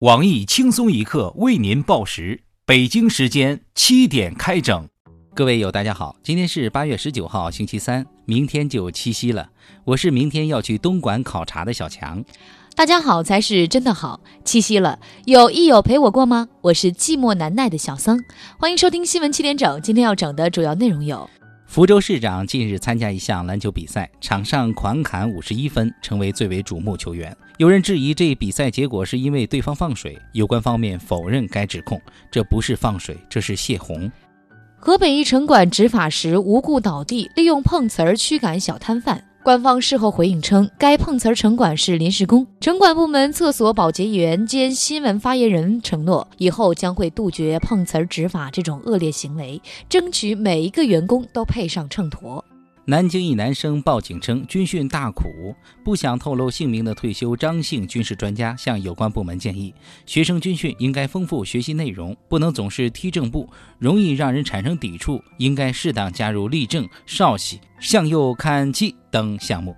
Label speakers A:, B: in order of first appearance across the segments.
A: 网易轻松一刻为您报时，北京时间七点开整。
B: 各位友，大家好，今天是八月十九号，星期三，明天就七夕了。我是明天要去东莞考察的小强。
C: 大家好才是真的好，七夕了，有益友陪我过吗？我是寂寞难耐的小桑，欢迎收听新闻七点整。今天要整的主要内容有。
B: 福州市长近日参加一项篮球比赛，场上狂砍五十一分，成为最为瞩目球员。有人质疑这比赛结果是因为对方放水，有关方面否认该指控，这不是放水，这是泄洪。
C: 河北一城管执法时无故倒地，利用碰瓷儿驱赶小摊贩。官方事后回应称，该碰瓷儿城管是临时工。城管部门厕所保洁员兼新闻发言人承诺，以后将会杜绝碰瓷儿执法这种恶劣行为，争取每一个员工都配上秤砣。
B: 南京一男生报警称军训大苦，不想透露姓名的退休张姓军事专家向有关部门建议，学生军训应该丰富学习内容，不能总是踢正步，容易让人产生抵触，应该适当加入立正、稍息、向右看齐等项目。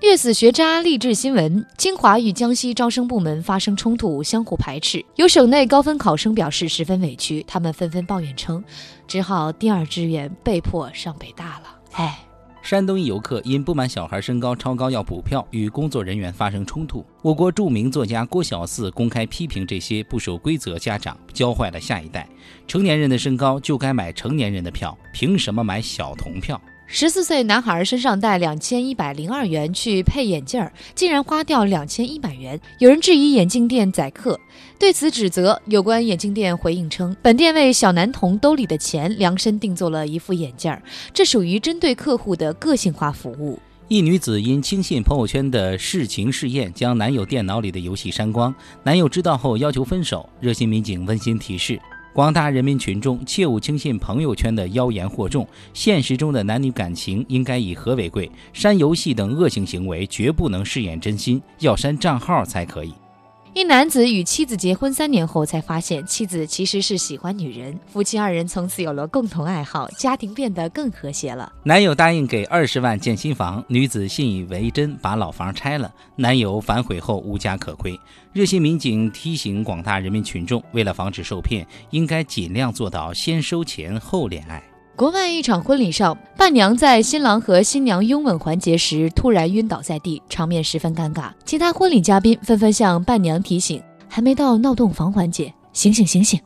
C: 虐死学渣励志新闻：清华与江西招生部门发生冲突，相互排斥，有省内高分考生表示十分委屈，他们纷纷抱怨称，只好第二志愿被迫上北大了。哎，
B: 山东一游客因不满小孩身高超高要补票，与工作人员发生冲突。我国著名作家郭小四公开批评这些不守规则家长，教坏了下一代。成年人的身高就该买成年人的票，凭什么买小童票？
C: 十四岁男孩身上带两千一百零二元去配眼镜儿，竟然花掉两千一百元。有人质疑眼镜店宰客，对此指责有关眼镜店回应称，本店为小男童兜里的钱量身定做了一副眼镜儿，这属于针对客户的个性化服务。
B: 一女子因轻信朋友圈的试情试验，将男友电脑里的游戏删光，男友知道后要求分手。热心民警温馨提示。广大人民群众切勿轻信朋友圈的妖言惑众，现实中的男女感情应该以和为贵，删游戏等恶性行为绝不能饰演真心，要删账号才可以。
C: 一男子与妻子结婚三年后，才发现妻子其实是喜欢女人。夫妻二人从此有了共同爱好，家庭变得更和谐了。
B: 男友答应给二十万建新房，女子信以为真，把老房拆了。男友反悔后无家可归。热心民警提醒广大人民群众，为了防止受骗，应该尽量做到先收钱后恋爱。
C: 国外一场婚礼上，伴娘在新郎和新娘拥吻环节时突然晕倒在地，场面十分尴尬。其他婚礼嘉宾纷纷向伴娘提醒：“还没到闹洞房环节，醒醒醒醒！”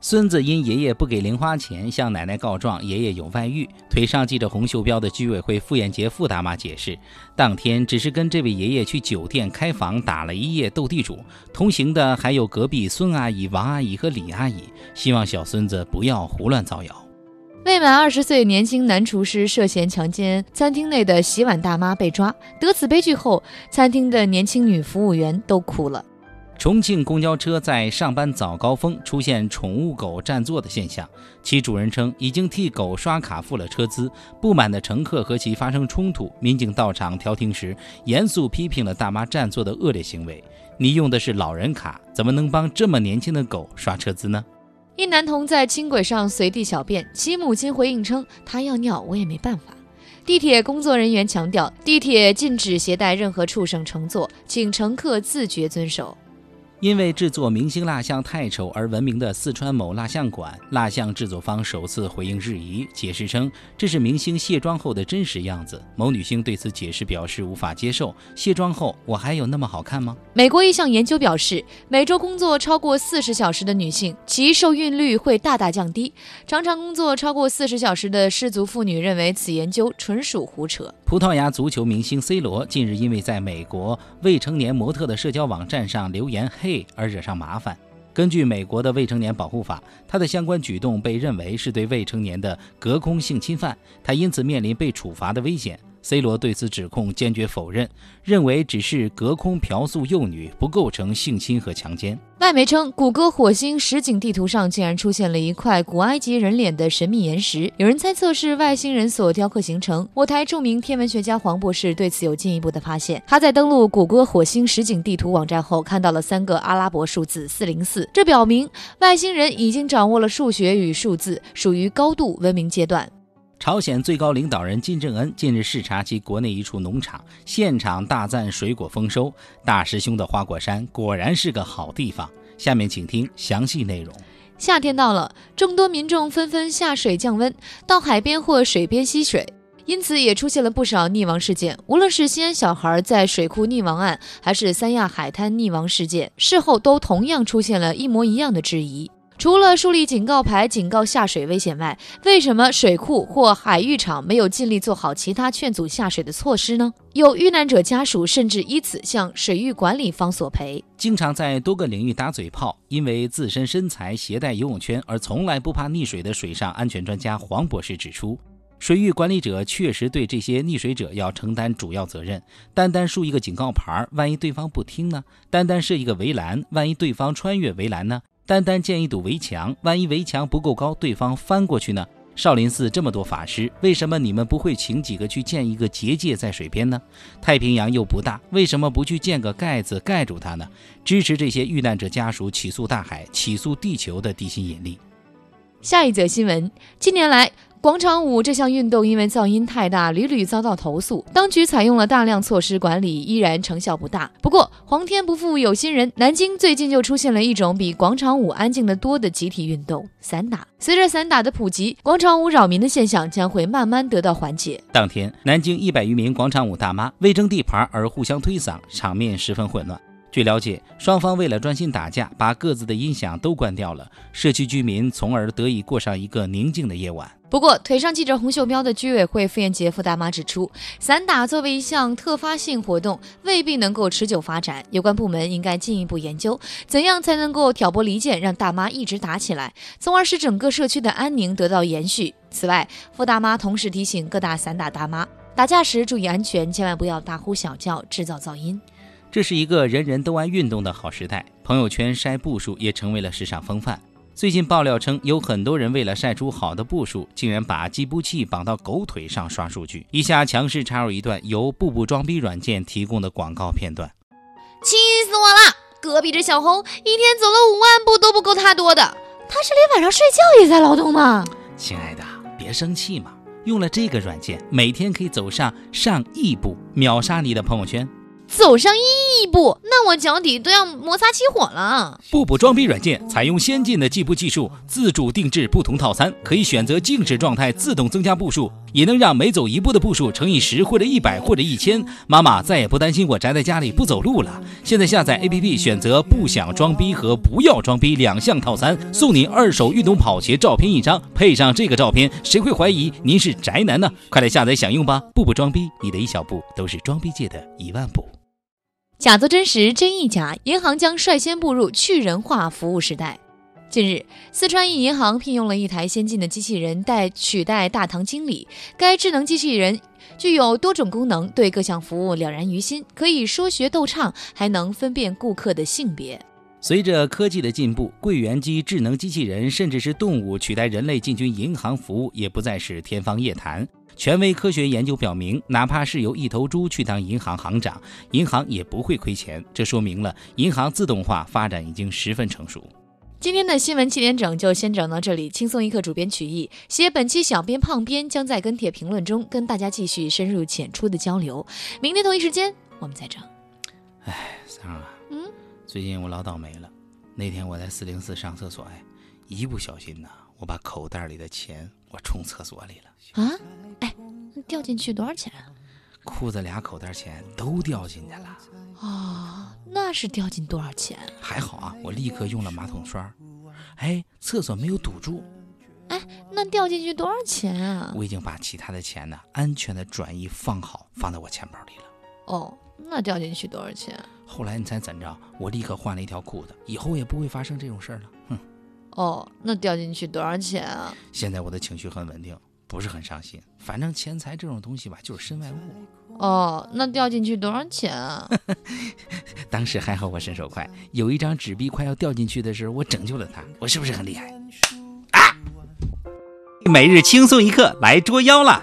B: 孙子因爷爷不给零花钱，向奶奶告状，爷爷有外遇。腿上系着红袖标的居委会傅艳杰傅大妈解释，当天只是跟这位爷爷去酒店开房打了一夜斗地主，同行的还有隔壁孙阿姨、王阿姨和李阿姨，希望小孙子不要胡乱造谣。
C: 未满二十岁年轻男厨师涉嫌强奸餐厅内的洗碗大妈被抓，得此悲剧后，餐厅的年轻女服务员都哭了。
B: 重庆公交车在上班早高峰出现宠物狗占座的现象，其主人称已经替狗刷卡付了车资，不满的乘客和其发生冲突，民警到场调停时，严肃批评了大妈占座的恶劣行为。你用的是老人卡，怎么能帮这么年轻的狗刷车资呢？
C: 一男童在轻轨上随地小便，其母亲回应称：“他要尿，我也没办法。”地铁工作人员强调，地铁禁止携带任何畜生乘坐，请乘客自觉遵守。
B: 因为制作明星蜡像太丑而闻名的四川某蜡像馆，蜡像制作方首次回应质疑，解释称这是明星卸妆后的真实样子。某女星对此解释表示无法接受：卸妆后我还有那么好看吗？
C: 美国一项研究表示，每周工作超过四十小时的女性，其受孕率会大大降低。常常工作超过四十小时的失足妇女认为此研究纯属胡扯。
B: 葡萄牙足球明星 C 罗近日因为在美国未成年模特的社交网站上留言“嘿”而惹上麻烦。根据美国的未成年保护法，他的相关举动被认为是对未成年的隔空性侵犯，他因此面临被处罚的危险。C 罗对此指控坚决否认，认为只是隔空嫖宿幼女，不构成性侵和强奸。
C: 外媒称，谷歌火星实景地图上竟然出现了一块古埃及人脸的神秘岩石，有人猜测是外星人所雕刻形成。我台著名天文学家黄博士对此有进一步的发现，他在登录谷歌火星实景地图网站后，看到了三个阿拉伯数字四零四，这表明外星人已经掌握了数学与数字，属于高度文明阶段。
B: 朝鲜最高领导人金正恩近日视察其国内一处农场，现场大赞水果丰收。大师兄的花果山果然是个好地方。下面请听详细内容。
C: 夏天到了，众多民众纷纷下水降温，到海边或水边吸水，因此也出现了不少溺亡事件。无论是西安小孩在水库溺亡案，还是三亚海滩溺亡事件，事后都同样出现了一模一样的质疑。除了树立警告牌警告下水危险外，为什么水库或海浴场没有尽力做好其他劝阻下水的措施呢？有遇难者家属甚至以此向水域管理方索赔。
B: 经常在多个领域打嘴炮，因为自身身材携带游泳圈而从来不怕溺水的水上安全专家黄博士指出，水域管理者确实对这些溺水者要承担主要责任。单单竖一个警告牌，万一对方不听呢？单单设一个围栏，万一对方穿越围栏呢？单单建一堵围墙，万一围墙不够高，对方翻过去呢？少林寺这么多法师，为什么你们不会请几个去建一个结界在水边呢？太平洋又不大，为什么不去建个盖子盖住它呢？支持这些遇难者家属起诉大海，起诉地球的地心引力。
C: 下一则新闻，近年来。广场舞这项运动因为噪音太大，屡屡遭到投诉。当局采用了大量措施管理，依然成效不大。不过，皇天不负有心人，南京最近就出现了一种比广场舞安静的多的集体运动——散打。随着散打的普及，广场舞扰民的现象将会慢慢得到缓解。
B: 当天，南京一百余名广场舞大妈为争地盘而互相推搡，场面十分混乱。据了解，双方为了专心打架，把各自的音响都关掉了，社区居民从而得以过上一个宁静的夜晚。
C: 不过，腿上系着红袖标的居委会妇炎洁夫大妈指出，散打作为一项特发性活动，未必能够持久发展。有关部门应该进一步研究，怎样才能够挑拨离间，让大妈一直打起来，从而使整个社区的安宁得到延续。此外，傅大妈同时提醒各大散打大妈，打架时注意安全，千万不要大呼小叫，制造噪音。
B: 这是一个人人都爱运动的好时代，朋友圈晒步数也成为了时尚风范。最近爆料称，有很多人为了晒出好的步数，竟然把计步器绑到狗腿上刷数据。以下强势插入一段由步步装逼软件提供的广告片段：
C: 气死我了！隔壁这小红一天走了五万步都不够他多的，他是连晚上睡觉也在劳动吗？
B: 亲爱的，别生气嘛，用了这个软件，每天可以走上上亿步，秒杀你的朋友圈。
C: 走上一步，那我脚底都要摩擦起火了。
B: 步步装逼软件采用先进的计步技术，自主定制不同套餐，可以选择静止状态自动增加步数，也能让每走一步的步数乘以十或者一百或者一千。妈妈再也不担心我宅在家里不走路了。现在下载 APP，选择不想装逼和不要装逼两项套餐，送你二手运动跑鞋照片一张，配上这个照片，谁会怀疑您是宅男呢？快来下载享用吧！步步装逼，你的一小步都是装逼界的一万步。
C: 假作真实，真亦假。银行将率先步入去人化服务时代。近日，四川一银行聘用了一台先进的机器人代取代大堂经理。该智能机器人具有多种功能，对各项服务了然于心，可以说学逗唱，还能分辨顾客的性别。
B: 随着科技的进步，柜员机、智能机器人，甚至是动物取代人类进军银行服务，也不再是天方夜谭。权威科学研究表明，哪怕是由一头猪去当银行行长，银行也不会亏钱。这说明了银行自动化发展已经十分成熟。
C: 今天的新闻七点整就先整到这里。轻松一刻主编曲艺写本期小编胖编将在跟帖评论中跟大家继续深入浅出的交流。明天同一时间我们再整。
B: 哎，三儿啊，
C: 嗯，
B: 最近我老倒霉了。那天我在四零四上厕所，哎，一不小心呢，我把口袋里的钱我冲厕所里了。
C: 啊？哎掉进去多少钱？
B: 裤子俩口袋钱都掉进去了。
C: 哦，那是掉进多少钱？
B: 还好啊，我立刻用了马桶刷。哎，厕所没有堵住。
C: 哎，那掉进去多少钱啊？
B: 我已经把其他的钱呢安全的转移放好，放在我钱包里了。
C: 哦，那掉进去多少钱？
B: 后来你猜怎着？我立刻换了一条裤子，以后也不会发生这种事儿了。哼。
C: 哦，那掉进去多少钱啊？
B: 现在我的情绪很稳定。不是很伤心，反正钱财这种东西吧，就是身外物。
C: 哦，那掉进去多少钱啊？
B: 当时还好我身手快，有一张纸币快要掉进去的时候，我拯救了他。我是不是很厉害？啊！每日轻松一刻来捉妖了。